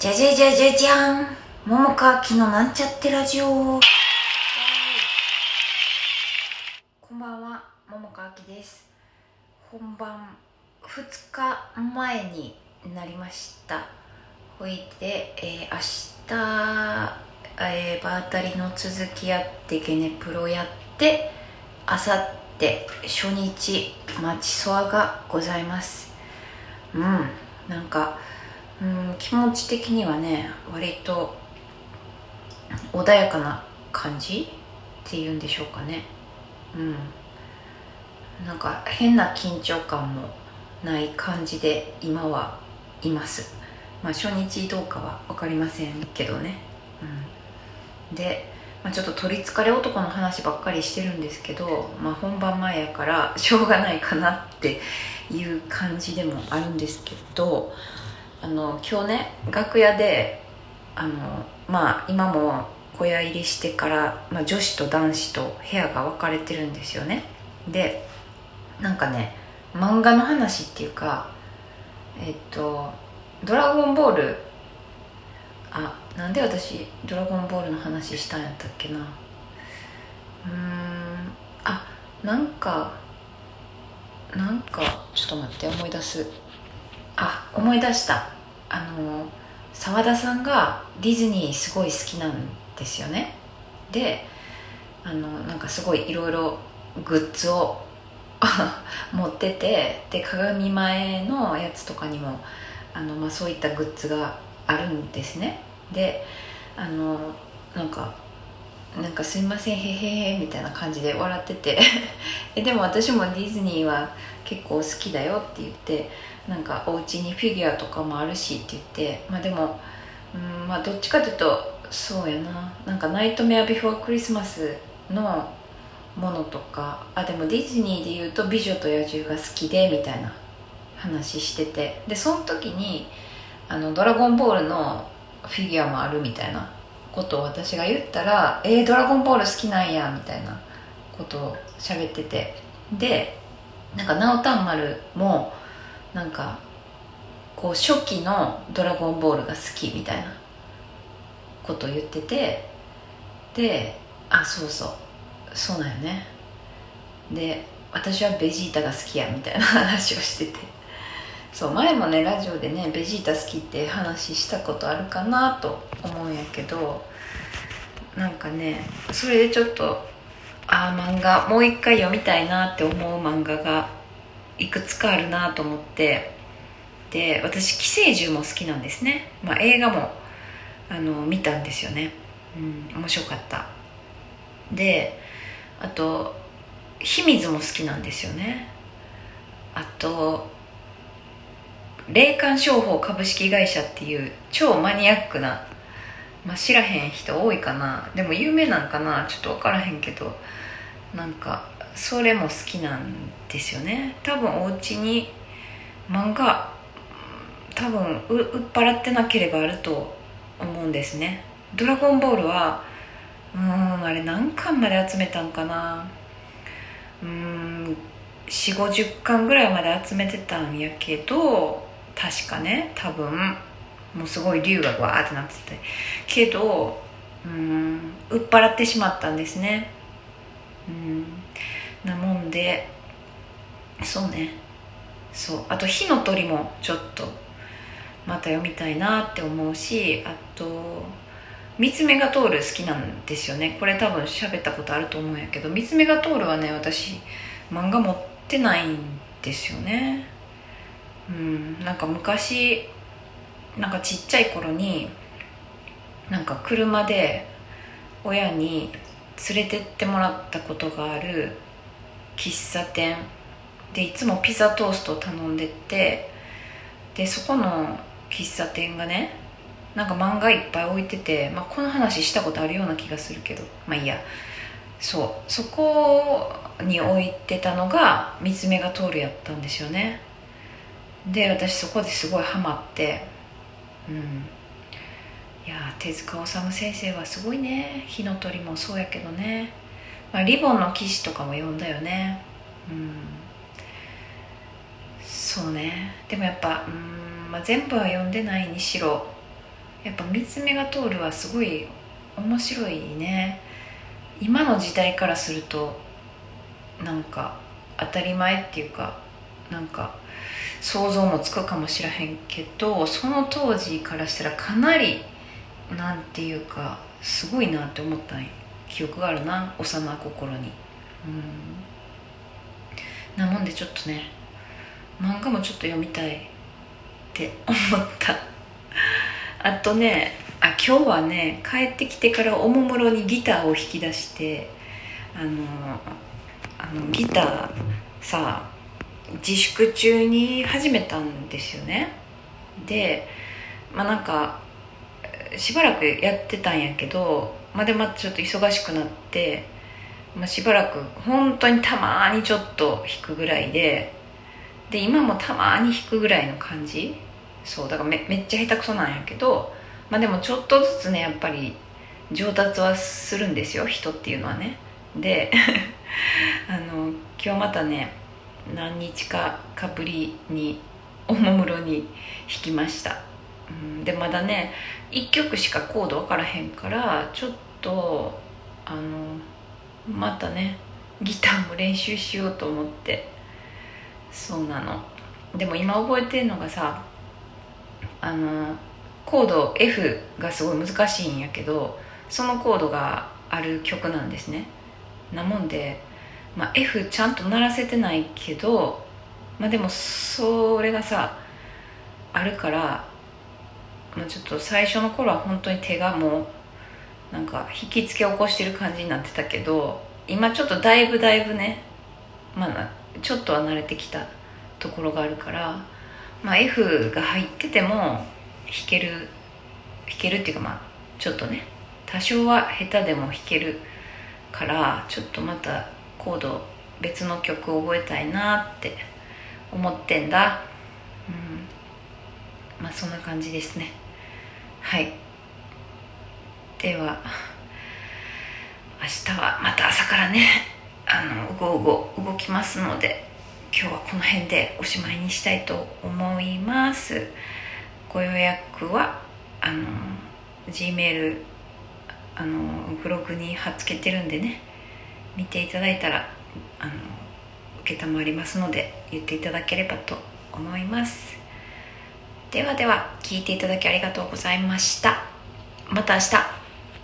じゃじゃじゃじゃじゃん桃川きのなんちゃってラジオこんばんは桃川きです本番2日前になりましたほいで、えー、明日、えー、場当たりの続きやってゲネプロやってあさって初日待ちそわがございますうんなんか気持ち的にはね割と穏やかな感じっていうんでしょうかね。うん。なんか変な緊張感もない感じで今はいます。まあ初日どうかは分かりませんけどね。うん。で、まあ、ちょっと取りつかれ男の話ばっかりしてるんですけど、まあ、本番前やからしょうがないかなっていう感じでもあるんですけどあの今日ね楽屋であのまあ今も小屋入りしてから、まあ、女子と男子と部屋が分かれてるんですよね。でなんかね漫画の話っていうかえっと「ドラゴンボール」あなんで私「ドラゴンボール」の話したんやったっけな。うんあなんかなんかちょっと待って思い出す。思い出した。あの澤田さんがディズニーすごい好きなんですよね。であのなんかすごいいろいろグッズを 持っててで鏡前のやつとかにもあの、まあ、そういったグッズがあるんですね。であのなんかなんかすいませんへへへみたいな感じで笑ってて。でも私もディズニーは結構好きだよって言ってなんかお家にフィギュアとかもあるしって言ってまあでもうんまあどっちかというとそうやな。なんか「ナイトメアビフォークリスマス」のものとかあでもディズニーでいうと「美女と野獣」が好きでみたいな話してて。でその時にあの「ドラゴンボール」のフィギュアもあるみたいなことを私が言ったら「えー、ドラゴンボール好きなんや」みたいなことを喋ってて。でなんか直丹丸もなんかこう初期の「ドラゴンボール」が好きみたいなことを言っててであそうそうそうなんよね。で私はベジータが好きやみたいな 話をしてて。そう前もねラジオでねベジータ好きって話したことあるかなと思うんやけどなんかねそれでちょっとああ漫画もう一回読みたいなって思う漫画がいくつかあるなと思ってで私寄生獣も好きなんですね、まあ、映画もあの見たんですよね。うん面白かった。であと秘密も好きなんですよね。あと霊感商法株式会社っていう超マニアックな、まあ、知らへん人多いかな。でも有名なんかな。ちょっと分からへんけどなんかそれも好きなんですよね。多分お家に漫画多分売っ払ってなければあると思うんですね「ドラゴンボールは」うんあれ何巻まで集めたんかな。うん4 5 0巻ぐらいまで集めてたんやけど確かね多分もうすごい竜がわーってなってて。けどうん売っ払ってしまったんですね。うん。なもんでそうね。そう。あと火の鳥もちょっとまた読みたいなって思うしあと三つ目が通る好きなんですよね。これ多分喋ったことあると思うんやけど三つ目が通るはね私漫画持ってないんですよね。うん。なんか昔なんかちっちゃい頃になんか車で親に連れてってもらったことがある喫茶店。でいつもピザトーストを頼んでってでそこの喫茶店がねなんか漫画いっぱい置いてて、まあ、この話したことあるような気がするけどまあいいや。そう。そこに置いてたのが三つ目が通るやったんですよね。で私そこですごいハマってうん。いや手塚治虫先生はすごいね。火の鳥もそうやけどね、まあ、リボンの騎士とかも読んだよね。うん。そうね。でもやっぱうん、まあ、全部は読んでないにしろやっぱ三つ目が通るはすごい面白いね。今の時代からするとなんか当たり前っていうかなんか想像もつくかもしらへんけどその当時からしたらかなりなんていうかすごいなって思った記憶があるな幼心に。うん。なもんでちょっとね漫画もちょっと読みたいって思った。あとねあ今日はね帰ってきてからおもむろにギターを弾き出してあのあのギターさ自粛中に始めたんですよね。でまあなんかしばらくやってたんやけどまあでまちょっと忙しくなって、まあ、しばらく本当にたまにちょっと弾くぐらいでで今もたまに弾くぐらいの感じ？そうだからめめっちゃ下手くそなんやけどまあでもちょっとずつねやっぱり上達はするんですよ人っていうのはね。で あの今日またね何日かかぶりにおもむろに弾きました、うん、でまだね1曲しかコード分からへんからちょっとあのまたねギターも練習しようと思って。そうなの。でも今覚えてるのがさあのコード F がすごい難しいんやけどそのコードがある曲なんですね。なもんで、まあ、F ちゃんと鳴らせてないけどまあでもそれがさあるから、まあ、ちょっと最初の頃は本当に手がもうなんか引きつけ起こしてる感じになってたけど今ちょっとだいぶだいぶねまあちょっとは慣れてきたところがあるからまあ、F が入ってても弾ける弾けるっていうかまあちょっとね多少は下手でも弾けるからちょっとまたコード別の曲を覚えたいなって思ってんだ。うん。まあそんな感じですね。はい。では明日はまた朝からねあのうごうご動きますので今日はこの辺でおしまいにしたいと思います。ご予約はあの G メールあのブログに貼っつけてるんでね見ていただいたらあの承りますので言っていただければと思います。ではでは聞いていただきありがとうございました。また明日。